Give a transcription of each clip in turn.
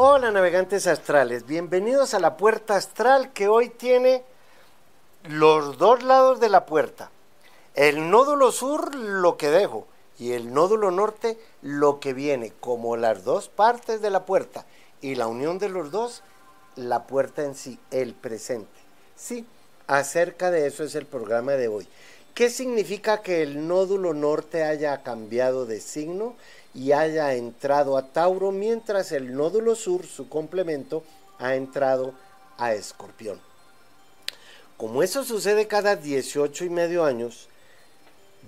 Hola navegantes astrales, bienvenidos a la puerta astral que hoy tiene los dos lados de la puerta. El nódulo sur lo que dejo y el nódulo norte lo que viene, como las dos partes de la puerta y la unión de los dos, la puerta en sí, el presente. Sí, acerca de eso es el programa de hoy. ¿Qué significa que el nódulo norte haya cambiado de signo y haya entrado a Tauro mientras el nódulo sur, su complemento, ha entrado a Escorpión? Como eso sucede cada 18 y medio años,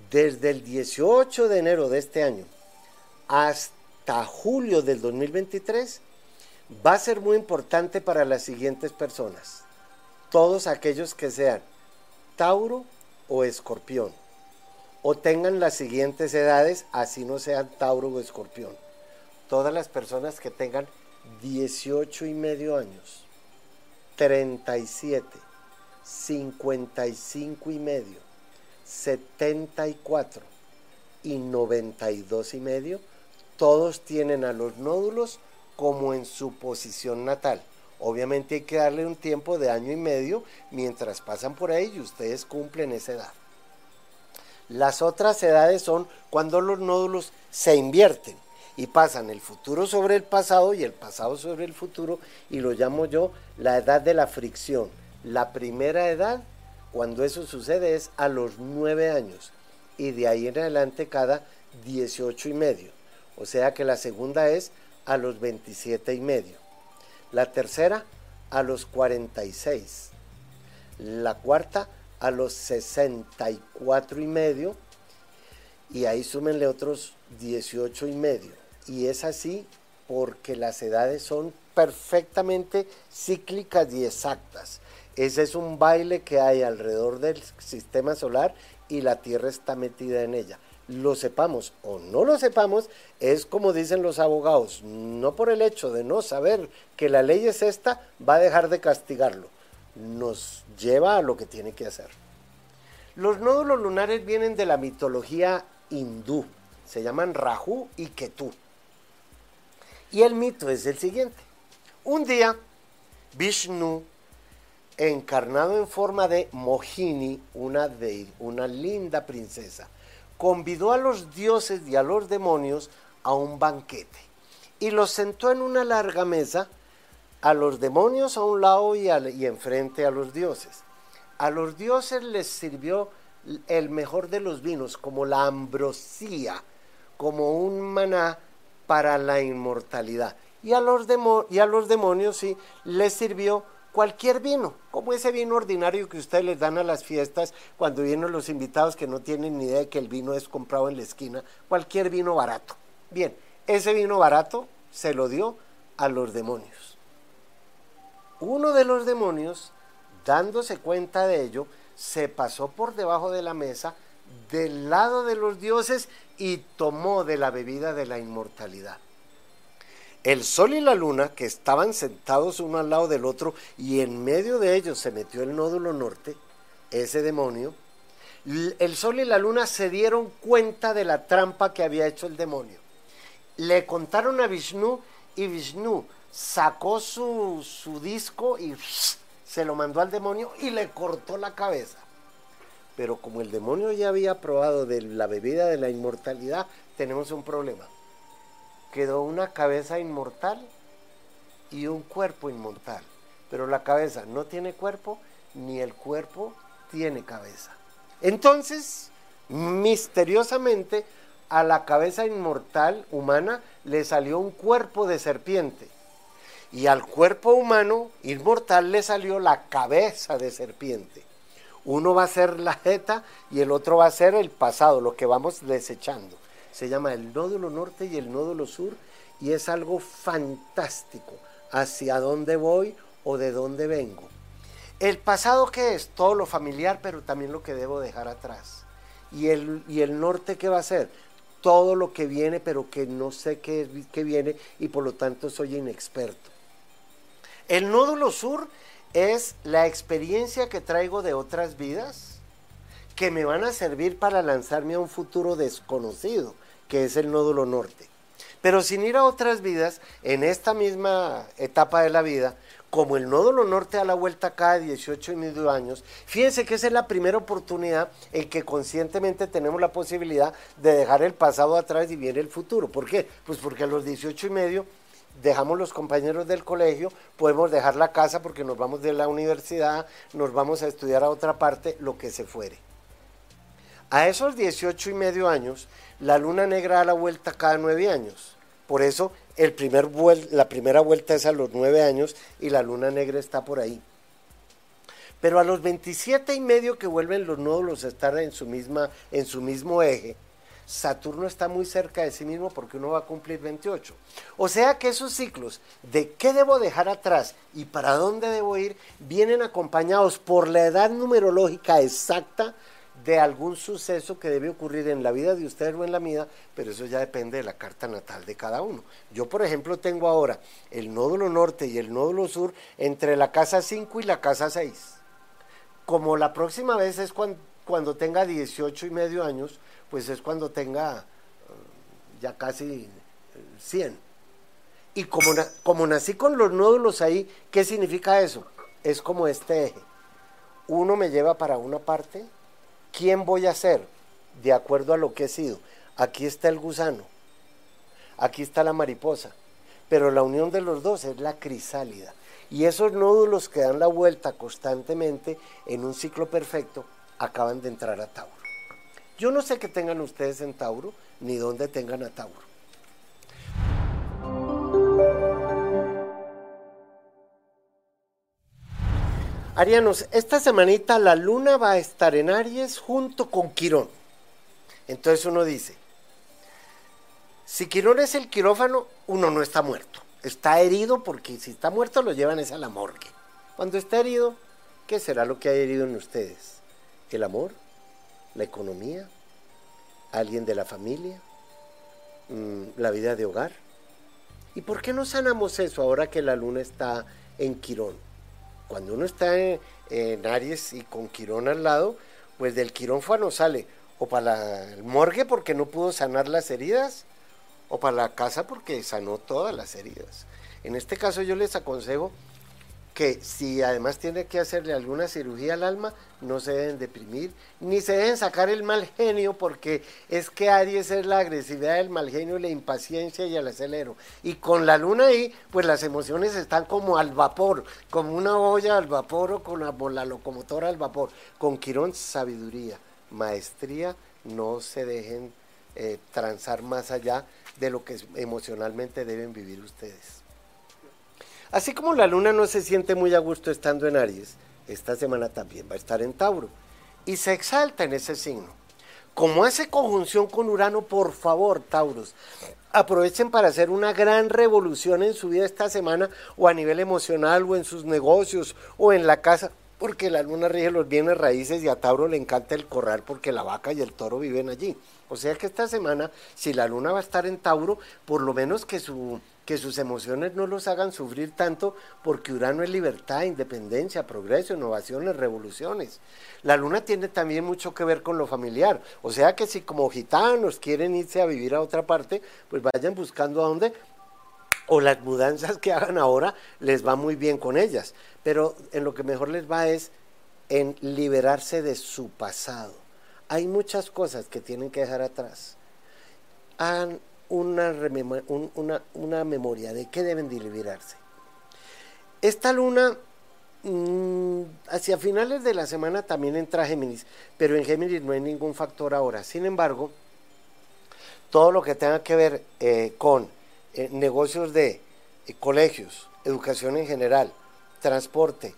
desde el 18 de enero de este año hasta julio del 2023, va a ser muy importante para las siguientes personas. Todos aquellos que sean Tauro, o escorpión. O tengan las siguientes edades, así no sean Tauro o escorpión. Todas las personas que tengan 18 y medio años, 37, 55 y medio, 74 y 92 y medio, todos tienen a los nódulos como en su posición natal. Obviamente hay que darle un tiempo de año y medio mientras pasan por ahí y ustedes cumplen esa edad. Las otras edades son cuando los nódulos se invierten y pasan el futuro sobre el pasado y el pasado sobre el futuro y lo llamo yo la edad de la fricción. La primera edad, cuando eso sucede, es a los nueve años y de ahí en adelante cada 18 y medio. O sea que la segunda es a los 27 y medio la tercera a los 46, la cuarta a los 64 y medio, y ahí súmenle otros 18 y medio. Y es así porque las edades son perfectamente cíclicas y exactas. Ese es un baile que hay alrededor del sistema solar y la Tierra está metida en ella lo sepamos o no lo sepamos, es como dicen los abogados, no por el hecho de no saber que la ley es esta, va a dejar de castigarlo. Nos lleva a lo que tiene que hacer. Los nódulos lunares vienen de la mitología hindú, se llaman Rahu y Ketu. Y el mito es el siguiente. Un día, Vishnu, encarnado en forma de Mohini, una, de, una linda princesa, convidó a los dioses y a los demonios a un banquete y los sentó en una larga mesa, a los demonios a un lado y, enfrente a los dioses. A los dioses les sirvió el mejor de los vinos, como la ambrosía, como un maná para la inmortalidad. Y a los, y a los demonios sí les sirvió cualquier vino, como ese vino ordinario que ustedes les dan a las fiestas cuando vienen los invitados que no tienen ni idea de que el vino es comprado en la esquina, cualquier vino barato. Bien, ese vino barato se lo dio a los demonios. Uno de los demonios, dándose cuenta de ello, se pasó por debajo de la mesa del lado de los dioses y tomó de la bebida de la inmortalidad. El sol y la luna, que estaban sentados uno al lado del otro, y en medio de ellos se metió el nódulo norte, ese demonio, el sol y la luna se dieron cuenta de la trampa que había hecho el demonio. Le contaron a Vishnu y Vishnu sacó su, su disco y se lo mandó al demonio y le cortó la cabeza. Pero como el demonio ya había probado de la bebida de la inmortalidad, tenemos un problema quedó una cabeza inmortal y un cuerpo inmortal. Pero la cabeza no tiene cuerpo, ni el cuerpo tiene cabeza. Entonces, misteriosamente, a la cabeza inmortal humana le salió un cuerpo de serpiente. Y al cuerpo humano inmortal le salió la cabeza de serpiente. Uno va a ser la jeta y el otro va a ser el pasado, lo que vamos desechando se llama el nódulo norte y el nódulo sur y es algo fantástico hacia dónde voy o de dónde vengo. El pasado que es todo lo familiar, pero también lo que debo dejar atrás. Y el, y el norte qué va a ser todo lo que viene, pero que no sé qué, qué viene y por lo tanto soy inexperto. El nódulo sur es la experiencia que traigo de otras vidas que me van a servir para lanzarme a un futuro desconocido que es el nódulo norte. Pero sin ir a otras vidas, en esta misma etapa de la vida, como el nódulo norte da la vuelta cada 18 y medio años, fíjense que esa es la primera oportunidad en que conscientemente tenemos la posibilidad de dejar el pasado atrás y viene el futuro. ¿Por qué? Pues porque a los 18 y medio dejamos los compañeros del colegio, podemos dejar la casa porque nos vamos de la universidad, nos vamos a estudiar a otra parte, lo que se fuere. A esos 18 y medio años, la luna negra da la vuelta cada nueve años. Por eso el primer la primera vuelta es a los nueve años y la luna negra está por ahí. Pero a los 27 y medio que vuelven los nódulos a estar en su, misma, en su mismo eje, Saturno está muy cerca de sí mismo porque uno va a cumplir 28. O sea que esos ciclos de qué debo dejar atrás y para dónde debo ir vienen acompañados por la edad numerológica exacta de algún suceso que debe ocurrir en la vida de ustedes o en la mía, pero eso ya depende de la carta natal de cada uno. Yo, por ejemplo, tengo ahora el nódulo norte y el nódulo sur entre la casa 5 y la casa 6. Como la próxima vez es cuando, cuando tenga 18 y medio años, pues es cuando tenga eh, ya casi 100. Y como, como nací con los nódulos ahí, ¿qué significa eso? Es como este eje. Uno me lleva para una parte, ¿quién voy a ser? De acuerdo a lo que he sido. Aquí está el gusano, aquí está la mariposa, pero la unión de los dos es la crisálida. Y esos nódulos que dan la vuelta constantemente en un ciclo perfecto acaban de entrar a Tauro. Yo no sé qué tengan ustedes en Tauro, ni dónde tengan a Tauro. Arianos, esta semanita la luna va a estar en Aries junto con Quirón. Entonces uno dice, si Quirón es el quirófano, uno no está muerto. Está herido porque si está muerto lo llevan es a la morgue. Cuando está herido, ¿qué será lo que ha herido en ustedes? ¿El amor? La economía, alguien de la familia, mm, la vida de hogar. ¿Y por qué no sanamos eso ahora que la luna está en Quirón? Cuando uno está en, Aries y con Quirón al lado, pues del quirófano sale o para el morgue porque no pudo sanar las heridas, o para la casa porque sanó todas las heridas. En este caso yo les aconsejo que si además tiene que hacerle alguna cirugía al alma, no se deben deprimir, ni se deben sacar el mal genio, porque es que Aries es la agresividad del mal genio, la impaciencia y el acelero. Y con la luna ahí, pues las emociones están como al vapor, como una olla al vapor o con la, locomotora al vapor. Con Quirón, sabiduría, maestría, no se dejen eh, transar más allá de lo que emocionalmente deben vivir ustedes. Así como la luna no se siente muy a gusto estando en Aries, esta semana también va a estar en Tauro y se exalta en ese signo. Como hace conjunción con Urano, por favor, Tauros, aprovechen para hacer una gran revolución en su vida esta semana o a nivel emocional o en sus negocios o en la casa, porque la luna rige los bienes raíces y a Tauro le encanta el corral porque la vaca y el toro viven allí. O sea que esta semana, si la luna va a estar en Tauro, por lo menos que su que sus emociones no los hagan sufrir tanto, porque Urano es libertad, independencia, progreso, innovaciones, revoluciones. La luna tiene también mucho que ver con lo familiar, o sea que si como gitanos quieren irse a vivir a otra parte, pues vayan buscando a dónde, o las mudanzas que hagan ahora les va muy bien con ellas, pero en lo que mejor les va es en liberarse de su pasado. Hay muchas cosas que tienen que dejar atrás. Han una, una, una, memoria de qué deben de liberarse. Esta luna, mm, hacia finales de la semana también entra Géminis, pero en Géminis no hay ningún factor ahora. Sin embargo, todo lo que tenga que ver eh, con eh, negocios de eh, colegios, educación en general, transporte,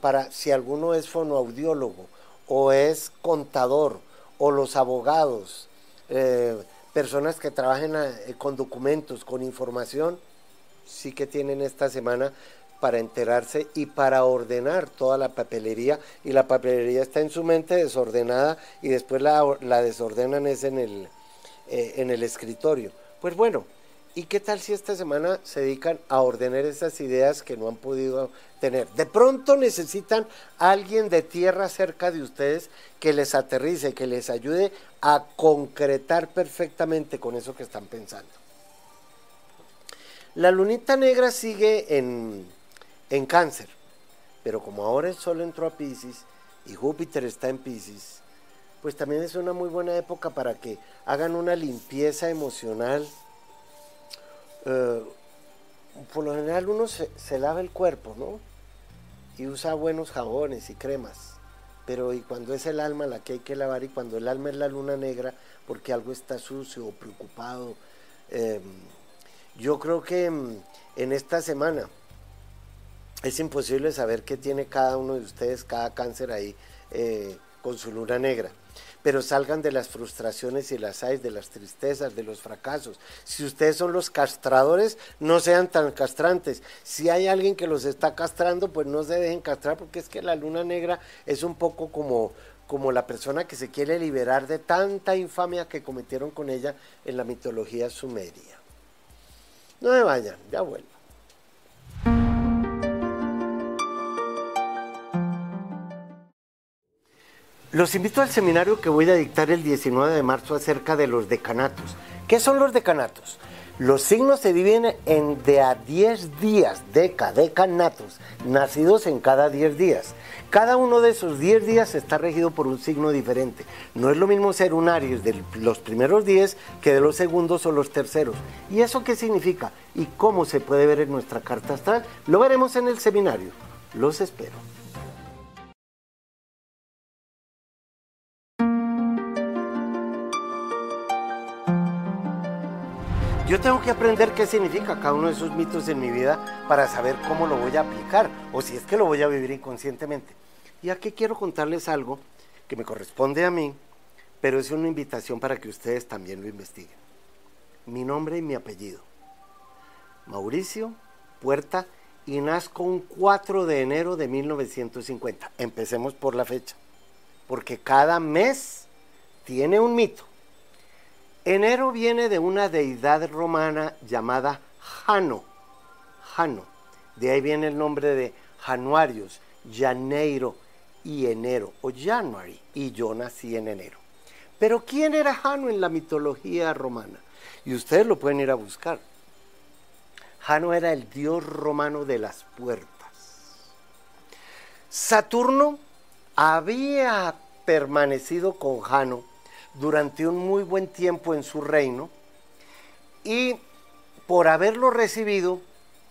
para si alguno es fonoaudiólogo o es contador o los abogados, personas que trabajen eh, con documentos, con información, sí que tienen esta semana para enterarse y para ordenar toda la papelería y la papelería está en su mente desordenada y después la, desordenan es en el, eh, en el escritorio. Pues bueno, ¿y qué tal si esta semana se dedican a ordenar esas ideas que no han podido tener? De pronto necesitan alguien de tierra cerca de ustedes que les aterrice, que les ayude a concretar perfectamente con eso que están pensando. La lunita negra sigue en, en cáncer, pero como ahora el Sol entró a Pisces y Júpiter está en Pisces, pues también es una muy buena época para que hagan una limpieza emocional. Eh, por lo general uno se, lava el cuerpo, ¿no? Y usa buenos jabones y cremas. Pero y cuando es el alma la que hay que lavar y cuando el alma es la luna negra porque algo está sucio o preocupado. Eh, yo creo que mm, en esta semana es imposible saber qué tiene cada uno de ustedes, cada cáncer ahí eh, con su luna negra. Pero salgan de las frustraciones y las hay, de las tristezas, de los fracasos. Si ustedes son los castradores, no sean tan castrantes. Si hay alguien que los está castrando, pues no se dejen castrar, porque es que la luna negra es un poco como, como la persona que se quiere liberar de tanta infamia que cometieron con ella en la mitología sumeria. No me vayan, ya vuelvo. Los invito al seminario que voy a dictar el 19 de marzo acerca de los decanatos. ¿Qué son los decanatos? Los signos se dividen en de a 10 días, deca, decanatos, nacidos en cada 10 días. Cada uno de esos 10 días está regido por un signo diferente. No es lo mismo ser un Aries de los primeros 10 que de los segundos o los terceros. ¿Y eso qué significa? ¿Y cómo se puede ver en nuestra carta astral? Lo veremos en el seminario. Los espero. Yo tengo que aprender qué significa cada uno de esos mitos en mi vida para saber cómo lo voy a aplicar o si es que lo voy a vivir inconscientemente. Y aquí quiero contarles algo que me corresponde a mí, pero es una invitación para que ustedes también lo investiguen. Mi nombre y mi apellido. Mauricio Puerta y nazco un 4 de enero de 1950. Empecemos por la fecha, porque cada mes tiene un mito. Enero viene de una deidad romana llamada Jano. Jano. De ahí viene el nombre de Januarios, Janeiro y enero, o January, y yo nací en enero. Pero ¿quién era Jano en la mitología romana? Y ustedes lo pueden ir a buscar. Jano era el dios romano de las puertas. Saturno había permanecido con Jano durante un muy buen tiempo en su reino y por haberlo recibido,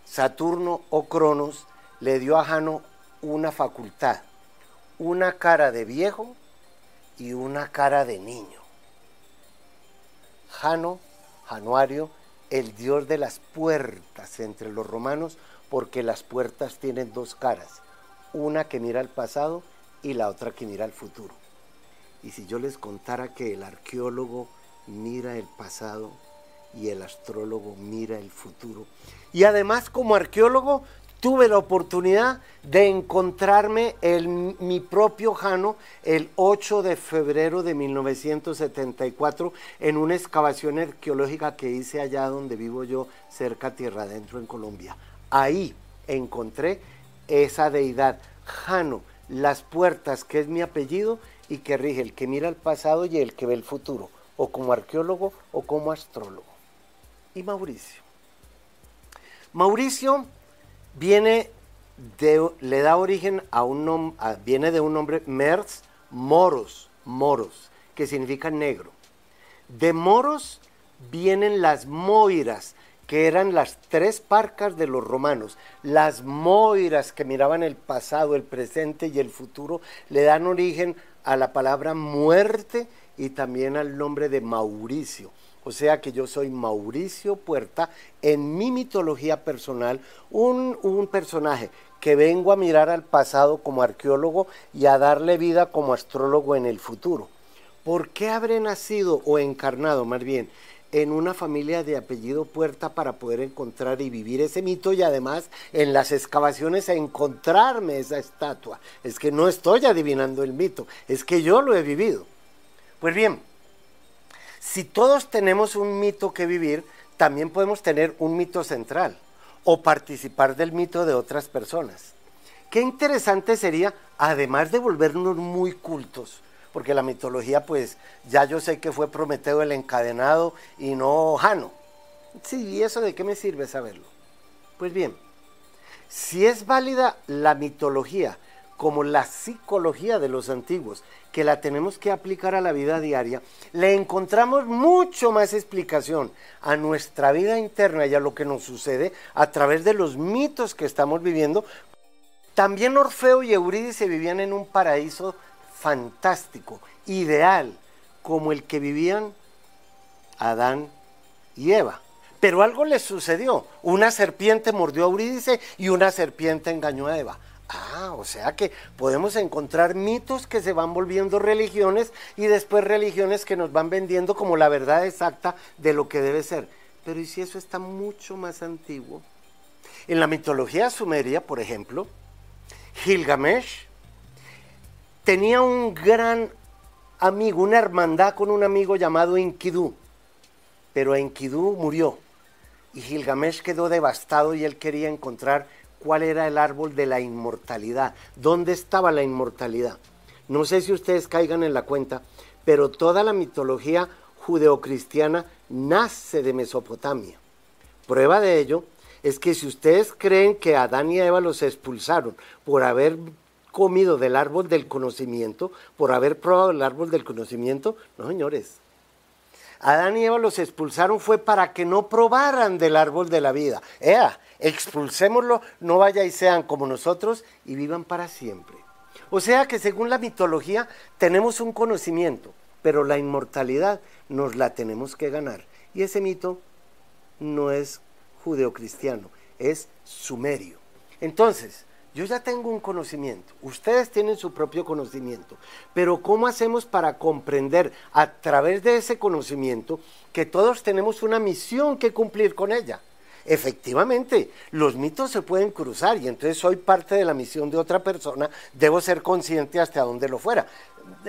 Saturno o Cronos le dio a Jano una facultad, una cara de viejo y una cara de niño. Jano, Januario, el dios de las puertas entre los romanos, porque las puertas tienen dos caras, una que mira al pasado y la otra que mira al futuro. Y si yo les contara que el arqueólogo mira el pasado y el astrólogo mira el futuro. Y además como arqueólogo tuve la oportunidad de encontrarme el, mi propio Jano el 8 de febrero de 1974 en una excavación arqueológica que hice allá donde vivo yo, cerca Tierra Adentro en Colombia. Ahí encontré esa deidad, Jano, las puertas, que es mi apellido, y que rige el que mira el pasado y el que ve el futuro, o como arqueólogo o como astrólogo. Y Mauricio. Mauricio viene de, le da origen a un nombre, viene de un nombre Merz Moros, Moros, que significa negro. De Moros vienen las Moiras, que eran las tres parcas de los romanos. Las Moiras que miraban el pasado, el presente y el futuro, le dan origen a la palabra muerte y también al nombre de Mauricio. O sea que yo soy Mauricio Puerta, en mi mitología personal, un, un, personaje que vengo a mirar al pasado como arqueólogo y a darle vida como astrólogo en el futuro. ¿Por qué habré nacido o encarnado más bien en una familia de apellido Puerta para poder encontrar y vivir ese mito y además en las excavaciones encontrarme esa estatua. Es que no estoy adivinando el mito, es que yo lo he vivido. Pues bien, si todos tenemos un mito que vivir, también podemos tener un mito central o participar del mito de otras personas. Qué interesante sería, además de volvernos muy cultos, porque la mitología, pues ya yo sé que fue Prometeo el encadenado y no Jano. Sí, ¿y eso de qué me sirve saberlo? Pues bien, si es válida la mitología como la psicología de los antiguos, que la tenemos que aplicar a la vida diaria, le encontramos mucho más explicación a nuestra vida interna y a lo que nos sucede a través de los mitos que estamos viviendo. También Orfeo y Eurídice vivían en un paraíso fantástico, ideal, como el que vivían Adán y Eva. Pero algo les sucedió. Una serpiente mordió a Eurídice y una serpiente engañó a Eva. Ah, o sea que podemos encontrar mitos que se van volviendo religiones y después religiones que nos van vendiendo como la verdad exacta de lo que debe ser. Pero ¿y si eso está mucho más antiguo? En la mitología sumeria, por ejemplo, Gilgamesh tenía un gran amigo, una hermandad con un amigo llamado Enkidu, pero Enkidu murió y Gilgamesh quedó devastado y él quería encontrar cuál era el árbol de la inmortalidad, dónde estaba la inmortalidad. No sé si ustedes caigan en la cuenta, pero toda la mitología judeocristiana nace de Mesopotamia. Prueba de ello es que si ustedes creen que Adán y Eva los expulsaron por haber comido del árbol del conocimiento, por haber probado el árbol del conocimiento, no señores. Adán y Eva los expulsaron fue para que no probaran del árbol de la vida. Ea, expulsémoslo, no vaya y sean como nosotros y vivan para siempre. O sea que según la mitología tenemos un conocimiento, pero la inmortalidad nos la tenemos que ganar. Y ese mito no es judeocristiano, es sumerio. Entonces, yo ya tengo un conocimiento, ustedes tienen su propio conocimiento, pero ¿cómo hacemos para comprender a través de ese conocimiento que todos tenemos una misión que cumplir con ella? efectivamente, los mitos se pueden cruzar y entonces soy parte de la misión de otra persona, debo ser consciente hasta donde lo fuera.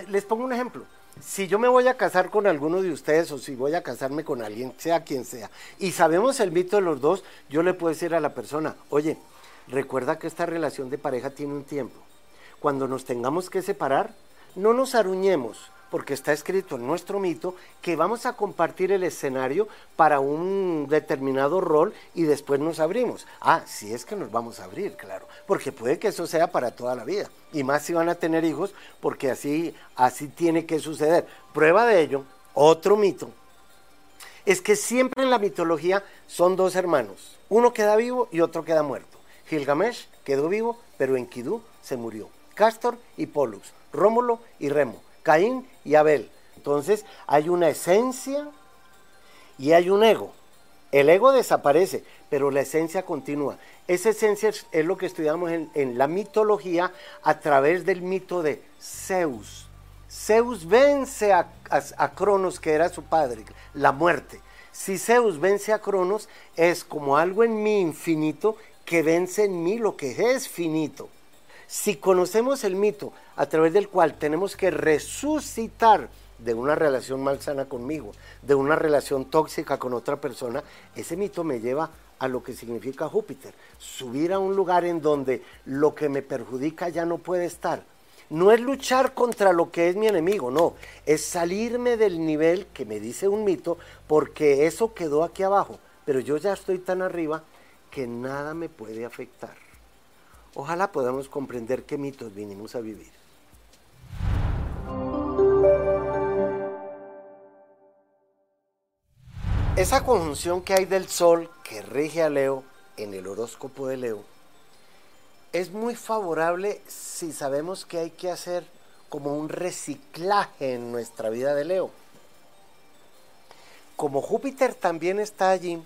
Les pongo un ejemplo. Si yo me voy a casar con alguno de ustedes o si voy a casarme con alguien, sea quien sea, y sabemos el mito de los dos, yo le puedo decir a la persona, oye, recuerda que esta relación de pareja tiene un tiempo. Cuando nos tengamos que separar, no nos aruñemos, porque está escrito en nuestro mito que vamos a compartir el escenario para un determinado rol y después nos abrimos. Ah, si es que nos vamos a abrir, claro, porque puede que eso sea para toda la vida. Y más si van a tener hijos, porque así, así tiene que suceder. Prueba de ello, otro mito, es que siempre en la mitología son dos hermanos. Uno queda vivo y otro queda muerto. Gilgamesh quedó vivo, pero Enkidu se murió. Castor y Pollux, Rómulo y Remo. Caín y Abel. Entonces hay una esencia y hay un ego. El ego desaparece, pero la esencia continúa. Esa esencia es, lo que estudiamos en, la mitología a través del mito de Zeus. Zeus vence a, a Cronos, que era su padre, la muerte. Si Zeus vence a Cronos, es como algo en mí infinito que vence en mí lo que es finito. Si conocemos el mito a través del cual tenemos que resucitar de una relación malsana conmigo, de una relación tóxica con otra persona, ese mito me lleva a lo que significa Júpiter, subir a un lugar en donde lo que me perjudica ya no puede estar. No es luchar contra lo que es mi enemigo, no, es salirme del nivel que me dice un mito porque eso quedó aquí abajo, pero yo ya estoy tan arriba que nada me puede afectar. Ojalá podamos comprender qué mitos vinimos a vivir. Esa conjunción que hay del Sol que rige a Leo en el horóscopo de Leo es muy favorable si sabemos que hay que hacer como un reciclaje en nuestra vida de Leo. Como Júpiter también está allí,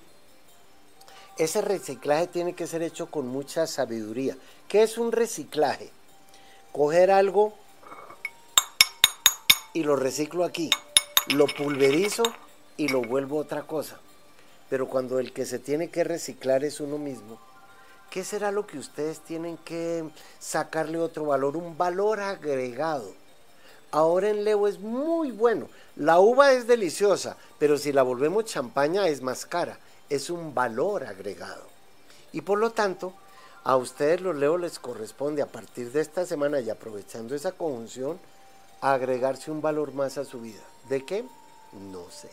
ese reciclaje tiene que ser hecho con mucha sabiduría. ¿Qué es un reciclaje? Coger algo y lo reciclo aquí, lo pulverizo y lo vuelvo otra cosa. Pero cuando el que se tiene que reciclar es uno mismo, ¿qué será lo que ustedes tienen que sacarle otro valor? Un valor agregado. Ahora en Leo es muy bueno. La uva es deliciosa, pero si la volvemos champaña es más cara es un valor agregado. Y por lo tanto, a ustedes los leo les corresponde a partir de esta semana y aprovechando esa conjunción, agregarse un valor más a su vida. ¿De qué? No sé.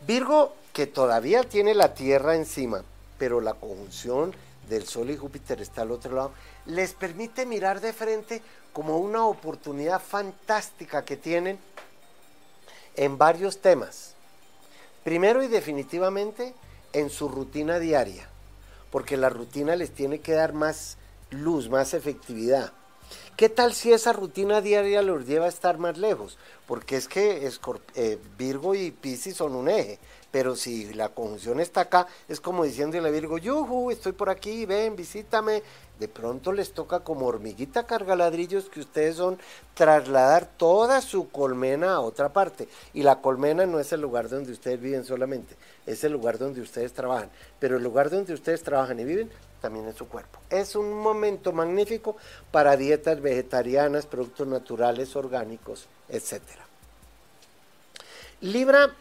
Virgo, que todavía tiene la Tierra encima, pero la conjunción del Sol y Júpiter está al otro lado, les permite mirar de frente como una oportunidad fantástica que tienen en varios temas. Primero y definitivamente en su rutina diaria, porque la rutina les tiene que dar más luz, más efectividad. ¿Qué tal si esa rutina diaria los lleva a estar más lejos? Porque es que eh, Virgo y Piscis son un eje, pero si la conjunción está acá, es como diciéndole a Virgo, yuhu, estoy por aquí, ven, visítame. De pronto les toca como hormiguita carga ladrillos que ustedes son trasladar toda su colmena a otra parte. Y la colmena no es el lugar donde ustedes viven solamente, es el lugar donde ustedes trabajan. Pero el lugar donde ustedes trabajan y viven también es su cuerpo. Es un momento magnífico para dietas vegetarianas, productos naturales, orgánicos, etc. Libra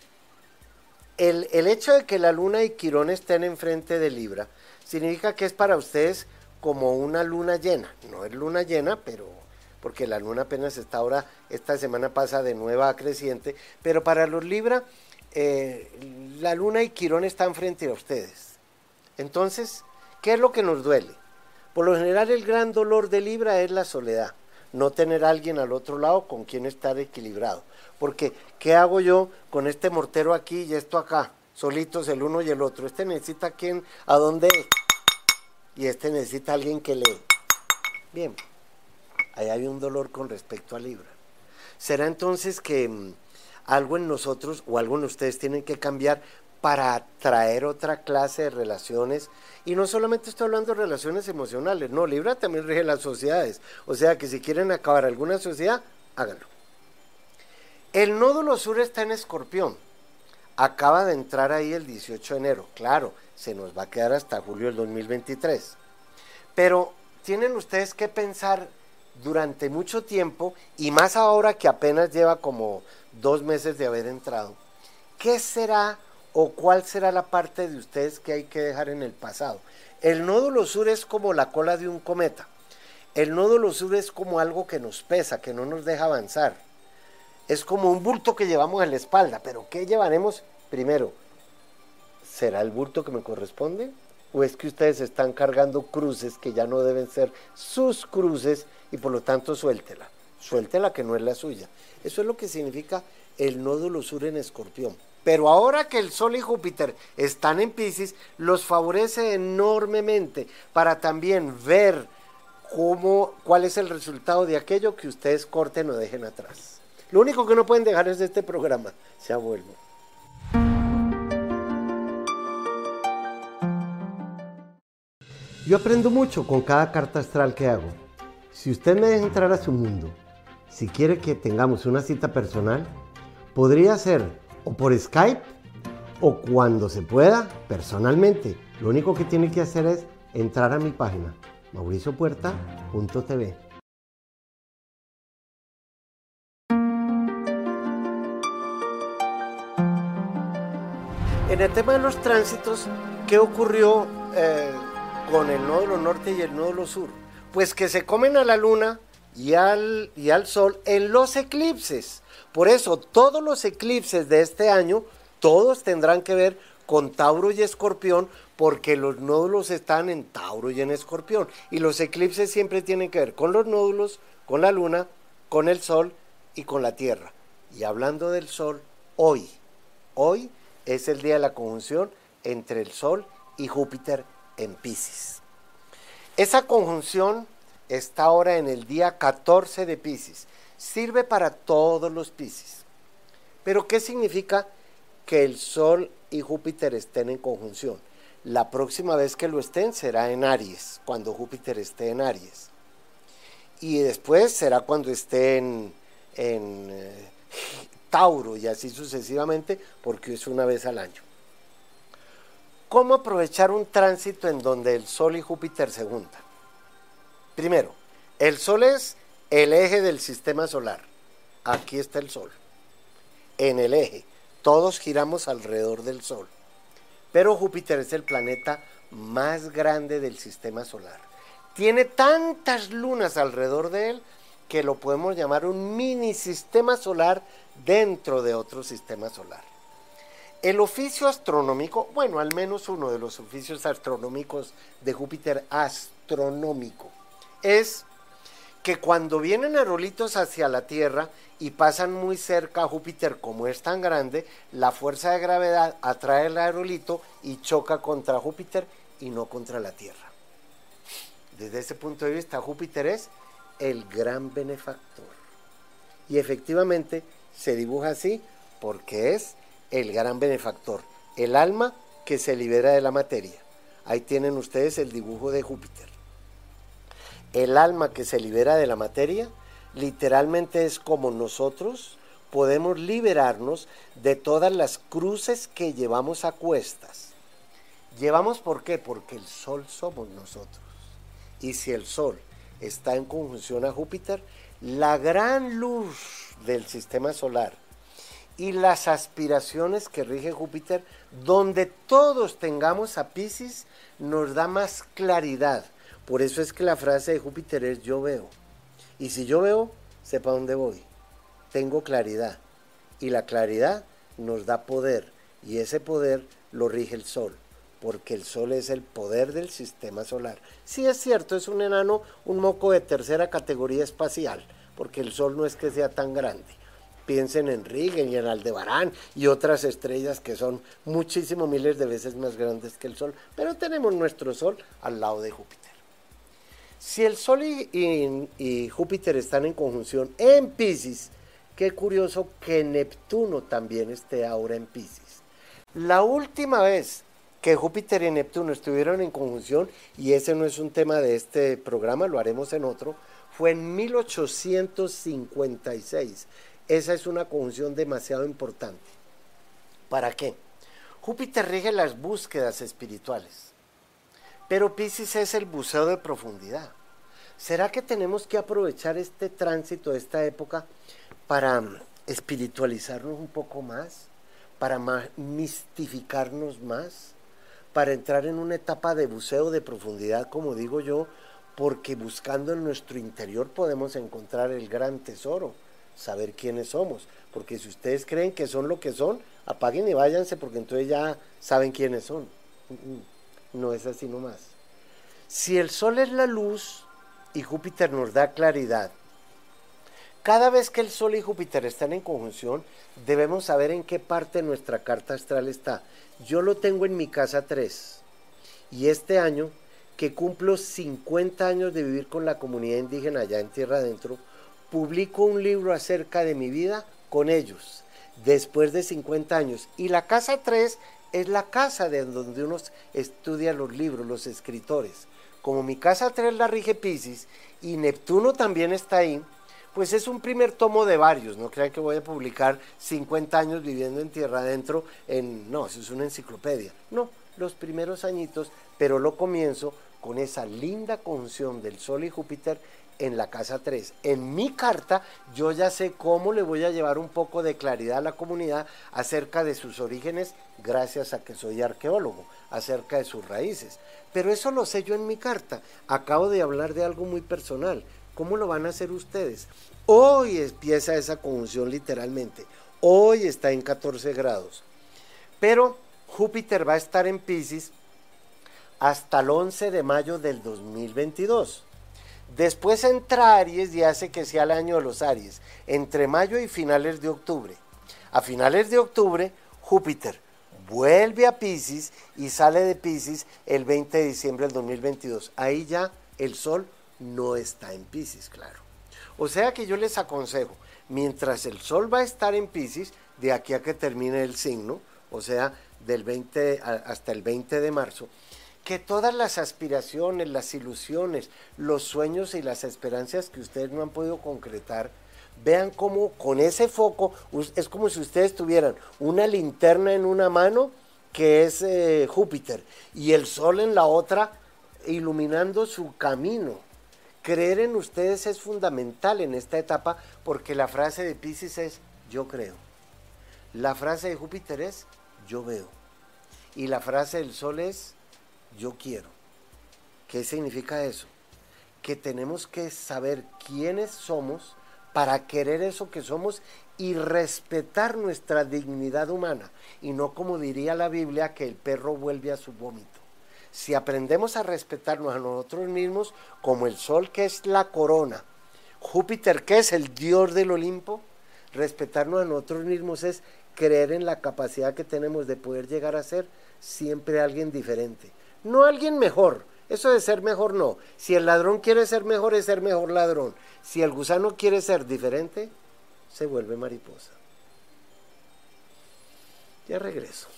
el, hecho de que la luna y Quirón estén enfrente de Libra significa que es para ustedes como una luna llena. No es luna llena, pero porque la luna apenas está ahora, esta semana pasa de nueva a creciente, pero para los Libra, eh, la luna y Quirón están frente a ustedes. Entonces, ¿qué es lo que nos duele? Por lo general, el gran dolor de Libra es la soledad, no tener a alguien al otro lado con quien estar equilibrado. Porque, ¿qué hago yo con este mortero aquí y esto acá? Solitos el uno y el otro. Este necesita quien, a dónde, y este necesita alguien que le. Bien, ahí hay un dolor con respecto a Libra. ¿Será entonces que mm, algo en nosotros o algo en ustedes tienen que cambiar para atraer otra clase de relaciones? Y no solamente estoy hablando de relaciones emocionales, no, Libra también rige las sociedades. O sea que si quieren acabar alguna sociedad, háganlo. El nódulo sur está en escorpión. Acaba de entrar ahí el 18 de enero. Claro, se nos va a quedar hasta julio del 2023. Pero tienen ustedes que pensar durante mucho tiempo, y más ahora que apenas lleva como dos meses de haber entrado, ¿qué será o cuál será la parte de ustedes que hay que dejar en el pasado? El nódulo sur es como la cola de un cometa. El nódulo sur es como algo que nos pesa, que no nos deja avanzar es como un bulto que llevamos en la espalda, pero ¿qué llevaremos primero? ¿Será el bulto que me corresponde? ¿O es que ustedes están cargando cruces que ya no deben ser sus cruces y por lo tanto suéltela? Suéltela que no es la suya. Eso es lo que significa el nódulo sur en escorpión. Pero ahora que el Sol y Júpiter están en Pisces, los favorece enormemente para también ver cómo, cuál es el resultado de aquello que ustedes corten o dejen atrás. Lo único que no pueden dejar es este programa. Se vuelvo. Yo aprendo mucho con cada carta astral que hago. Si usted me deja entrar a su mundo, si quiere que tengamos una cita personal, podría ser o por Skype o cuando se pueda personalmente. Lo único que tiene que hacer es entrar a mi página mauriciopuerta.tv En el tema de los tránsitos, ¿qué ocurrió eh, con el nódulo norte y el nódulo sur? Pues que se comen a la luna y al, y al sol en los eclipses. Por eso, todos los eclipses de este año, todos tendrán que ver con Tauro y Escorpión, porque los nódulos están en Tauro y en Escorpión. Y los eclipses siempre tienen que ver con los nódulos, con la luna, con el sol y con la tierra. Y hablando del sol, hoy, hoy es el día de la conjunción entre el Sol y Júpiter en Pisces. Esa conjunción está ahora en el día 14 de Pisces. Sirve para todos los Pisces. Pero ¿qué significa que el Sol y Júpiter estén en conjunción? La próxima vez que lo estén será en Aries, cuando Júpiter esté en Aries. Y después será cuando esté en, eh, Tauro y así sucesivamente, porque es una vez al año. ¿Cómo aprovechar un tránsito en donde el Sol y Júpiter se juntan? Primero, el Sol es el eje del sistema solar. Aquí está el Sol. En el eje. Todos giramos alrededor del Sol. Pero Júpiter es el planeta más grande del sistema solar. Tiene tantas lunas alrededor de él que lo podemos llamar un mini sistema solar dentro de otro sistema solar. El oficio astronómico, bueno, al menos uno de los oficios astronómicos de Júpiter astronómico, es que cuando vienen aerolitos hacia la Tierra y pasan muy cerca a Júpiter, como es tan grande, la fuerza de gravedad atrae el aerolito y choca contra Júpiter y no contra la Tierra. Desde ese punto de vista, Júpiter es el gran benefactor. Y efectivamente se dibuja así porque es el gran benefactor, el alma que se libera de la materia. Ahí tienen ustedes el dibujo de Júpiter el alma que se libera de la materia, literalmente es como nosotros podemos liberarnos de todas las cruces que llevamos a cuestas. ¿Llevamos por qué? Porque el Sol somos nosotros. Y si el Sol está en conjunción a Júpiter, la gran luz del sistema solar y las aspiraciones que rige Júpiter, donde todos tengamos a Pisces, nos da más claridad por eso es que la frase de Júpiter es yo veo. Y si yo veo, sepa dónde voy. Tengo claridad. Y la claridad nos da poder. Y ese poder lo rige el Sol. Porque el Sol es el poder del sistema solar. Sí es cierto, es un enano, un moco de tercera categoría espacial. Porque el Sol no es que sea tan grande piensen en Riggen y en Aldebarán y otras estrellas que son muchísimo miles de veces más grandes que el Sol, pero tenemos nuestro Sol al lado de Júpiter. Si el Sol y, Júpiter están en conjunción en Pisces, qué curioso que Neptuno también esté ahora en Pisces. La última vez que Júpiter y Neptuno estuvieron en conjunción, y ese no es un tema de este programa, lo haremos en otro, fue en 1856. Esa es una conjunción demasiado importante. ¿Para qué? Júpiter rige las búsquedas espirituales. Pero Pisces es el buceo de profundidad. ¿Será que tenemos que aprovechar este tránsito, esta época, para espiritualizarnos un poco más? ¿Para mistificarnos más? ¿Para entrar en una etapa de buceo de profundidad, como digo yo? Porque buscando en nuestro interior podemos encontrar el gran tesoro, saber quiénes somos. Porque si ustedes creen que son lo que son, apaguen y váyanse porque entonces ya saben quiénes son. No es así nomás. Si el Sol es la luz y Júpiter nos da claridad, cada vez que el Sol y Júpiter están en conjunción, debemos saber en qué parte de nuestra carta astral está. Yo lo tengo en mi casa 3. Y este año, que cumplo 50 años de vivir con la comunidad indígena allá en Tierra Adentro, publico un libro acerca de mi vida con ellos, después de 50 años. Y la casa 3 es la casa de donde uno estudia los libros, los escritores. Como mi casa 3 la rige Pisces y Neptuno también está ahí, pues es un primer tomo de varios. No crean que voy a publicar 50 años viviendo en tierra adentro en. No, eso es una enciclopedia. No, los primeros añitos, pero lo comienzo con esa linda conjunción del Sol y Júpiter en la casa 3. En mi carta yo ya sé cómo le voy a llevar un poco de claridad a la comunidad acerca de sus orígenes, gracias a que soy arqueólogo, acerca de sus raíces. Pero eso lo sé yo en mi carta. Acabo de hablar de algo muy personal. ¿Cómo lo van a hacer ustedes? Hoy empieza esa conjunción literalmente. Hoy está en 14 grados. Pero Júpiter va a estar en Pisces hasta el 11 de mayo del 2022. Después entra Aries y hace que sea el año de los Aries, entre mayo y finales de octubre. A finales de octubre, Júpiter vuelve a Pisces y sale de Pisces el 20 de diciembre del 2022. Ahí ya el Sol no está en Pisces, claro. O sea que yo les aconsejo, mientras el Sol va a estar en Pisces, de aquí a que termine el signo, o sea, del 20 hasta el 20 de marzo, que todas las aspiraciones, las ilusiones, los sueños y las esperanzas que ustedes no han podido concretar, vean cómo con ese foco es como si ustedes tuvieran una linterna en una mano que es eh, Júpiter y el sol en la otra iluminando su camino. Creer en ustedes es fundamental en esta etapa porque la frase de Pisces es yo creo. La frase de Júpiter es yo veo. Y la frase del sol es yo quiero. ¿Qué significa eso? Que tenemos que saber quiénes somos para querer eso que somos y respetar nuestra dignidad humana y no como diría la Biblia que el perro vuelve a su vómito. Si aprendemos a respetarnos a nosotros mismos como el sol que es la corona, Júpiter que es el dios del Olimpo, respetarnos a nosotros mismos es creer en la capacidad que tenemos de poder llegar a ser siempre alguien diferente. No alguien mejor, eso de ser mejor no. Si el ladrón quiere ser mejor es ser mejor ladrón. Si el gusano quiere ser diferente, se vuelve mariposa. Ya regreso.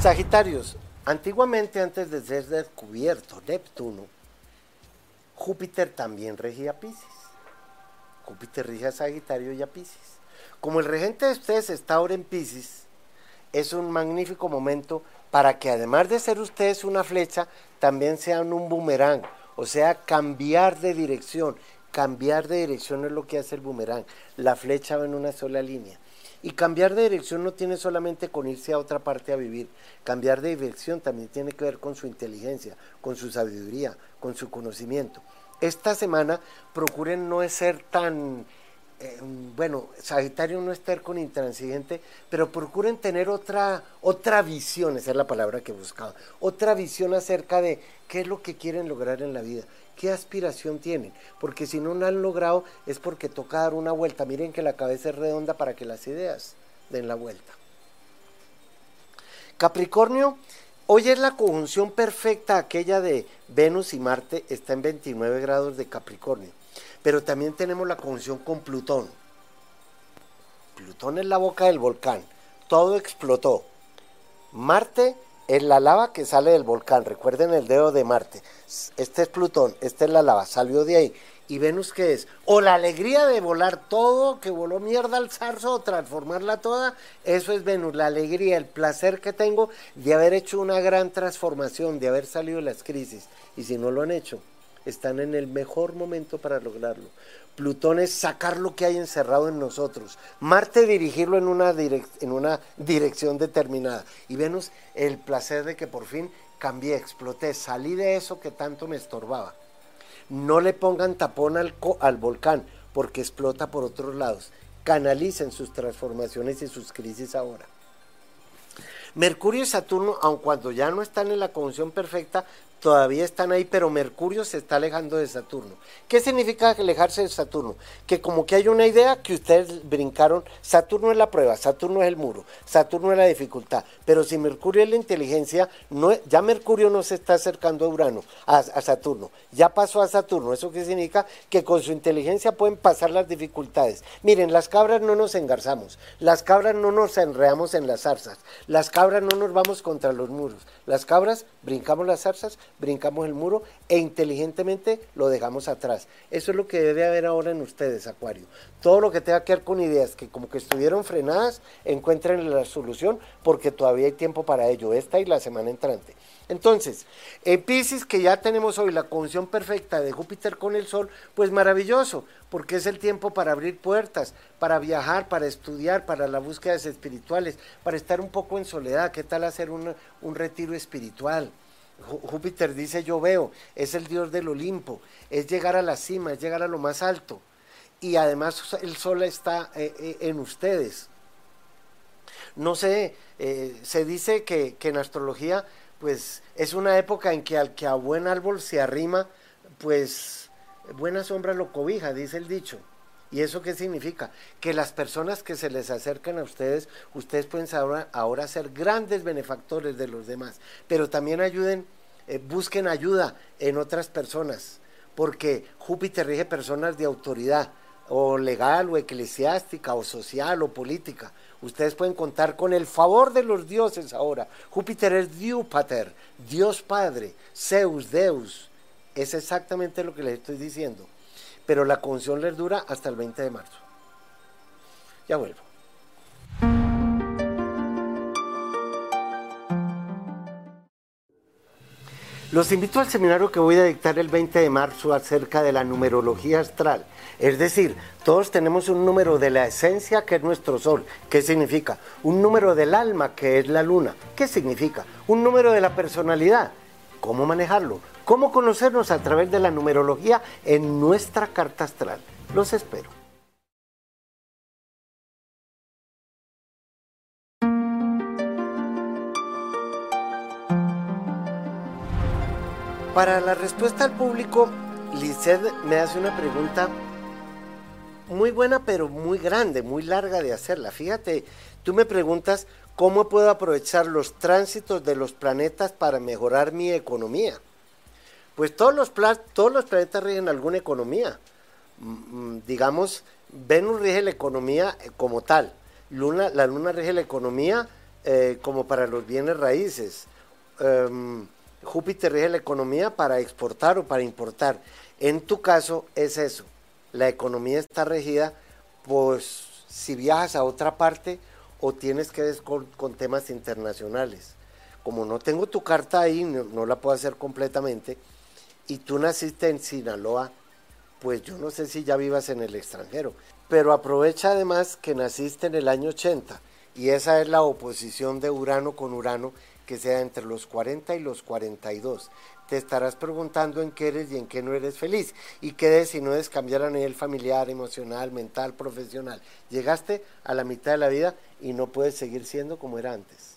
Sagitarios, antiguamente antes de ser descubierto Neptuno, Júpiter también regía Pisces. Júpiter rige a Sagitario y a Pisces. Como el regente de ustedes está ahora en Pisces, es un magnífico momento para que además de ser ustedes una flecha, también sean un boomerang, o sea, cambiar de dirección. Cambiar de dirección es lo que hace el boomerang. La flecha va en una sola línea. Y cambiar de dirección no tiene solamente con irse a otra parte a vivir. Cambiar de dirección también tiene que ver con su inteligencia, con su sabiduría, con su conocimiento. Esta semana procuren no ser tan eh, bueno, Sagitario no es terco ni intransigente, pero procuren tener otra, otra visión, esa es la palabra que buscaba, otra visión acerca de qué es lo que quieren lograr en la vida, qué aspiración tienen, porque si no lo han logrado es porque toca dar una vuelta. Miren que la cabeza es redonda para que las ideas den la vuelta. Capricornio, hoy es la conjunción perfecta aquella de Venus y Marte, está en 29 grados de Capricornio. Pero también tenemos la conjunción con Plutón. Plutón es la boca del volcán. Todo explotó. Marte es la lava que sale del volcán. Recuerden el dedo de Marte. Este es Plutón, esta es la lava, salió de ahí. ¿Y Venus qué es? O la alegría de volar todo, que voló mierda al zarzo, transformarla toda. Eso es Venus, la alegría, el placer que tengo de haber hecho una gran transformación, de haber salido de las crisis. Y si no lo han hecho, están en el mejor momento para lograrlo. Plutón es sacar lo que hay encerrado en nosotros. Marte dirigirlo en una, en una dirección determinada. Y Venus el placer de que por fin cambié, exploté, salí de eso que tanto me estorbaba. No le pongan tapón al, al volcán porque explota por otros lados. Canalicen sus transformaciones y sus crisis ahora. Mercurio y Saturno, aun cuando ya no están en la conjunción perfecta, todavía están ahí, pero Mercurio se está alejando de Saturno. ¿Qué significa alejarse de Saturno? Que como que hay una idea que ustedes brincaron, Saturno es la prueba, Saturno es el muro, Saturno es la dificultad, pero si Mercurio es la inteligencia, ya Mercurio no se está acercando a Urano, a, a Saturno, ya pasó a Saturno, ¿eso qué significa? Que con su inteligencia pueden pasar las dificultades. Miren, las cabras no nos engarzamos, las cabras no nos enreamos en las zarzas, las cabras no nos vamos contra los muros, las cabras brincamos las zarzas, brincamos el muro e inteligentemente lo dejamos atrás. Eso es lo que debe haber ahora en ustedes, Acuario. Todo lo que tenga que ver con ideas que como que estuvieron frenadas, encuentren la solución porque todavía hay tiempo para ello, esta y la semana entrante. Entonces, en Pisces, que ya tenemos hoy la conjunción perfecta de Júpiter con el Sol, pues maravilloso, porque es el tiempo para abrir puertas, para viajar, para estudiar, para las búsquedas espirituales, para estar un poco en soledad. ¿Qué tal hacer un, un retiro espiritual? Júpiter dice yo veo, es el dios del Olimpo, es llegar a la cima, es llegar a lo más alto. Y además el sol está eh, eh, en ustedes. No sé, eh, se dice que, que, en astrología pues es una época en que al que a buen árbol se arrima, pues buena sombra lo cobija, dice el dicho. ¿Y eso qué significa? Que las personas que se les acercan a ustedes, ustedes pueden ahora, ahora ser grandes benefactores de los demás, pero también ayuden, eh, busquen ayuda en otras personas, porque Júpiter rige personas de autoridad, o legal, o eclesiástica, o social, o política. Ustedes pueden contar con el favor de los dioses ahora. Júpiter es Dios Pater, Dios Padre, Zeus, Deus. Es exactamente lo que les estoy diciendo pero la conjunción les dura hasta el 20 de marzo. Ya vuelvo. Los invito al seminario que voy a dictar el 20 de marzo acerca de la numerología astral. Es decir, todos tenemos un número de la esencia que es nuestro sol. ¿Qué significa? Un número del alma que es la luna. ¿Qué significa? Un número de la personalidad cómo manejarlo, cómo conocernos a través de la numerología en nuestra carta astral. Los espero. Para la respuesta al público, Lizeth me hace una pregunta muy buena, pero muy grande, muy larga de hacerla. Fíjate, tú me preguntas cómo puedo aprovechar los tránsitos de los planetas para mejorar mi economía. Pues todos los, todos los planetas rigen alguna economía. Mm, mm, digamos, Venus rige la economía eh, como tal. Luna, la luna rige la economía eh, como para los bienes raíces. Em, Júpiter rige la economía para exportar o para importar. En tu caso es eso. La economía está regida, pues si viajas a otra parte o tienes que ver con, temas internacionales. Como no tengo tu carta ahí, no, la puedo hacer completamente, y tú naciste en Sinaloa, pues yo no sé si ya vivas en el extranjero. Pero aprovecha además que naciste en el año 80 y esa es la oposición de Urano con Urano que sea entre los 40 y los 42. Te estarás preguntando en qué eres y en qué no eres feliz. Y qué de si no es cambiar a nivel familiar, emocional, mental, profesional. Llegaste a la mitad de la vida y no puedes seguir siendo como era antes.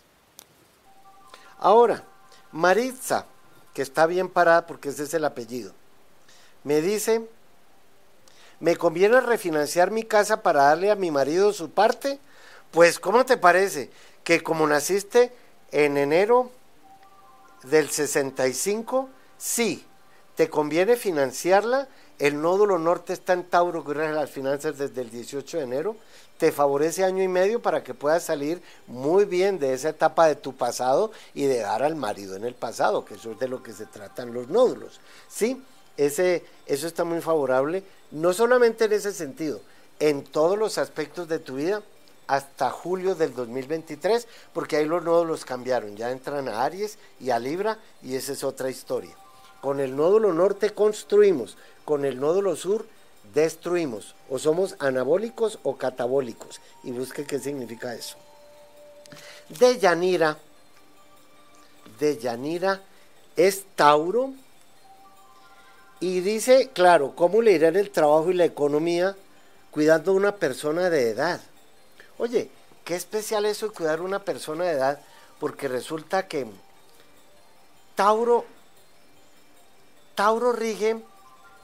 Ahora, Maritza, que está bien parada porque ese es el apellido, me dice, ¿me conviene refinanciar mi casa para darle a mi marido su parte? Pues, ¿cómo te parece? Que como naciste en enero del 65, sí, te conviene financiarla. El nódulo norte está en Tauro, que rige las finanzas desde el 18 de enero. Te favorece año y medio para que puedas salir muy bien de esa etapa de tu pasado y de dar al marido en el pasado, que eso es de lo que se tratan los nódulos. Sí, ese, eso está muy favorable, no solamente en ese sentido, en todos los aspectos de tu vida hasta julio del 2023, porque ahí los nódulos cambiaron, ya entran a Aries y a Libra y esa es otra historia. Con el nódulo norte construimos, con el nódulo sur destruimos, o somos anabólicos o catabólicos, y busque qué significa eso. De Yanira, de Yanira es Tauro, y dice, claro, ¿cómo le irá en el trabajo y la economía cuidando a una persona de edad? Oye, qué especial eso de cuidar a una persona de edad, porque resulta que Tauro, Tauro rige,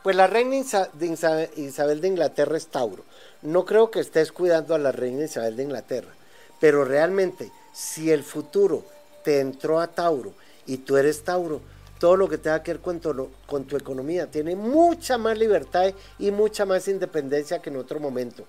pues la reina Isabel de Inglaterra es Tauro. No creo que estés cuidando a la reina Isabel de Inglaterra, pero realmente, si el futuro te entró a Tauro y tú eres Tauro, todo lo que tenga que ver con con tu economía tiene mucha más libertad y mucha más independencia que en otro momento.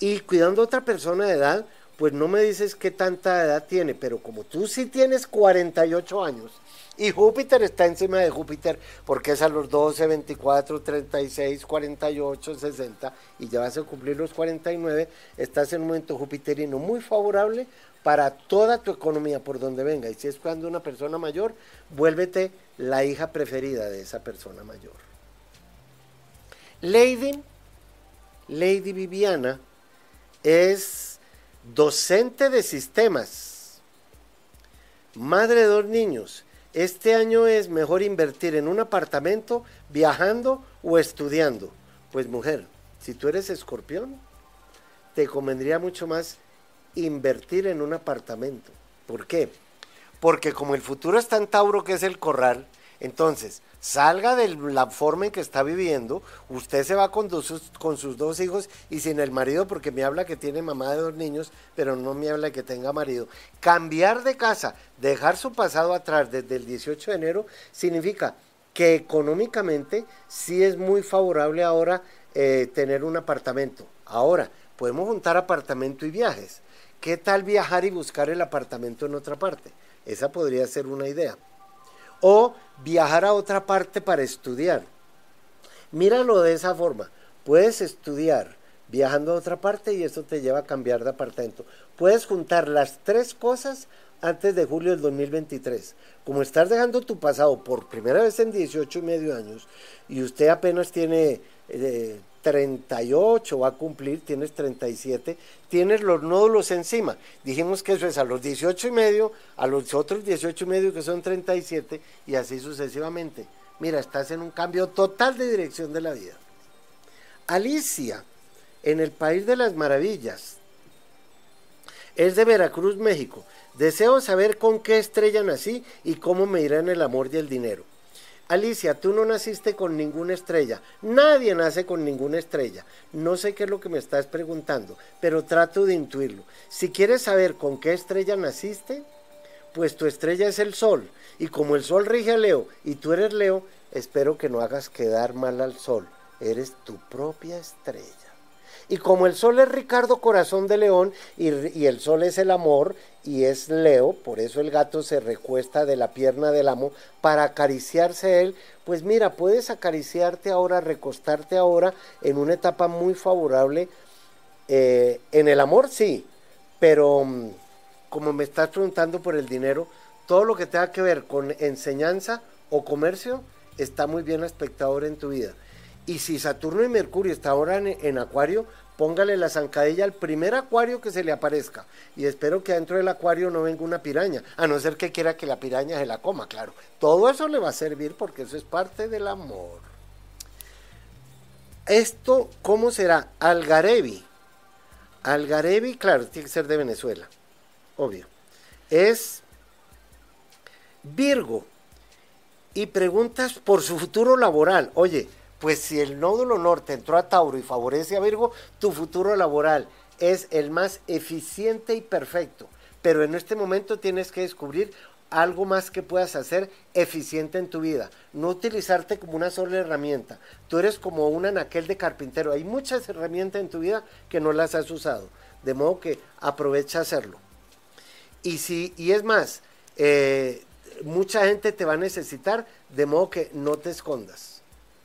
Y cuidando a otra persona de edad, pues no me dices qué tanta edad tiene, pero como tú sí tienes 48 años y Júpiter está encima de Júpiter porque es a los 12, 24, 36, 48, 60 y ya vas a cumplir los 49, estás en un momento jupiterino muy favorable para toda tu economía por donde venga. Y si es cuando una persona mayor, vuélvete la hija preferida de esa persona mayor. Lady, Lady Viviana, es docente de sistemas, madre de dos niños. Este año es mejor invertir en un apartamento, viajando o estudiando. Pues mujer, si tú eres escorpión, te convendría mucho más invertir en un apartamento. ¿Por qué? Porque como el futuro está en Tauro, que es el corral, entonces salga de la forma en que está viviendo, usted se va con, con sus dos hijos y sin el marido porque me habla que tiene mamá de dos niños, pero no me habla que tenga marido. Cambiar de casa, dejar su pasado atrás desde el 18 de enero, significa que económicamente sí es muy favorable ahora eh, tener un apartamento. Ahora, podemos juntar apartamento y viajes. ¿Qué tal viajar y buscar el apartamento en otra parte? Esa podría ser una idea o viajar a otra parte para estudiar. Míralo de esa forma. Puedes estudiar viajando a otra parte y eso te lleva a cambiar de apartamento. Puedes juntar las tres cosas antes de julio del 2023. Como estás dejando tu pasado por primera vez en 18 y medio años y usted apenas tiene 38, va a cumplir, tienes 37, tienes los nódulos encima. Dijimos que eso es a los 18 y medio, a los otros 18 y medio que son 37 y así sucesivamente. Mira, estás en un cambio total de dirección de la vida. Alicia, en el País de las Maravillas, es de Veracruz, México. Deseo saber con qué estrella nací y cómo me irá en el amor y el dinero. Alicia, tú no naciste con ninguna estrella. Nadie nace con ninguna estrella. No sé qué es lo que me estás preguntando, pero trato de intuirlo. Si quieres saber con qué estrella naciste, pues tu estrella es el sol. Y como el sol rige a Leo y tú eres Leo, espero que no hagas quedar mal al sol. Eres tu propia estrella. Y como el sol es Ricardo Corazón de León y, el sol es el amor y es Leo, por eso el gato se recuesta de la pierna del amo para acariciarse él, pues mira, puedes acariciarte ahora, recostarte ahora en una etapa muy favorable. Eh, en el amor sí, pero mm, como me estás preguntando por el dinero, todo lo que tenga que ver con enseñanza o comercio está muy bien aspectado en tu vida. Y si Saturno y Mercurio están ahora en, Acuario, póngale la zancadilla al primer acuario que se le aparezca. Y espero que dentro del acuario no venga una piraña, a no ser que quiera que la piraña se la coma, claro. Todo eso le va a servir porque eso es parte del amor. Esto, ¿cómo será? Algarevi. Algarevi, claro, tiene que ser de Venezuela, obvio. Es Virgo. Y preguntas por su futuro laboral. Oye, pues si el nódulo norte entró a Tauro y favorece a Virgo, tu futuro laboral es el más eficiente y perfecto. Pero en este momento tienes que descubrir algo más que puedas hacer eficiente en tu vida. No utilizarte como una sola herramienta. Tú eres como un anaquel de carpintero. Hay muchas herramientas en tu vida que no las has usado. De modo que aprovecha hacerlo. Y, si, y es más, eh, mucha gente te va a necesitar, de modo que no te escondas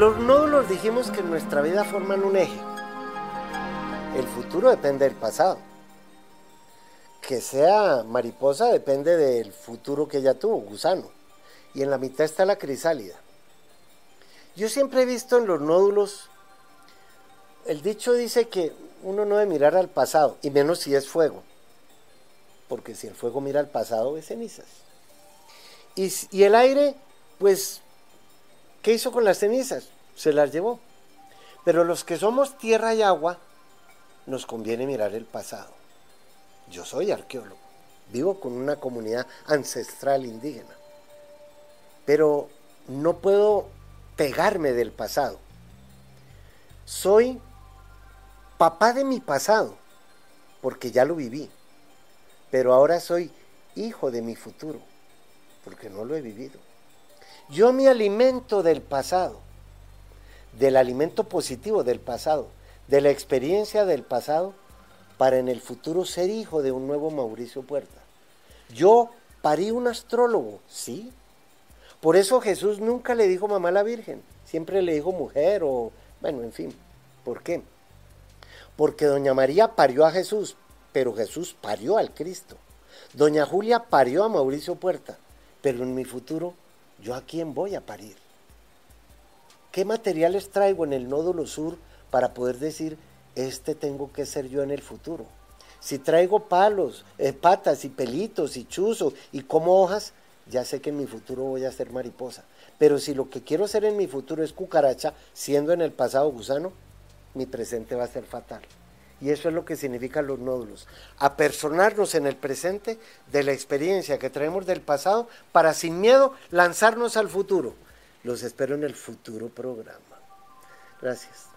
Los nódulos dijimos que en nuestra vida forman un eje. El futuro depende del pasado. Que sea mariposa depende del futuro que ella tuvo, gusano. Y en la mitad está la crisálida. Yo siempre he visto en los nódulos, el dicho dice que uno no debe mirar al pasado, y menos si es fuego. Porque si el fuego mira al pasado, es cenizas. Y, y el aire, pues ¿Qué hizo con las cenizas? Se las llevó. Pero los que somos tierra y agua, nos conviene mirar el pasado. Yo soy arqueólogo, vivo con una comunidad ancestral indígena, pero no puedo pegarme del pasado. Soy papá de mi pasado, porque ya lo viví, pero ahora soy hijo de mi futuro, porque no lo he vivido. Yo me alimento del pasado, del alimento positivo del pasado, de la experiencia del pasado, para en el futuro ser hijo de un nuevo Mauricio Puerta. Yo parí un astrólogo, sí. Por eso Jesús nunca le dijo mamá a la Virgen, siempre le dijo mujer o, bueno, en fin. ¿Por qué? Porque doña María parió a Jesús, pero Jesús parió al Cristo. Doña Julia parió a Mauricio Puerta, pero en mi futuro ¿yo a quién voy a parir? ¿Qué materiales traigo en el nódulo sur para poder decir, este tengo que ser yo en el futuro? Si traigo palos, eh, patas y pelitos y chuzos y como hojas, ya sé que en mi futuro voy a ser mariposa. Pero si lo que quiero ser en mi futuro es cucaracha, siendo en el pasado gusano, mi presente va a ser fatal. Y eso es lo que significan los nódulos. Apersonarnos en el presente de la experiencia que traemos del pasado para sin miedo lanzarnos al futuro. Los espero en el futuro programa. Gracias.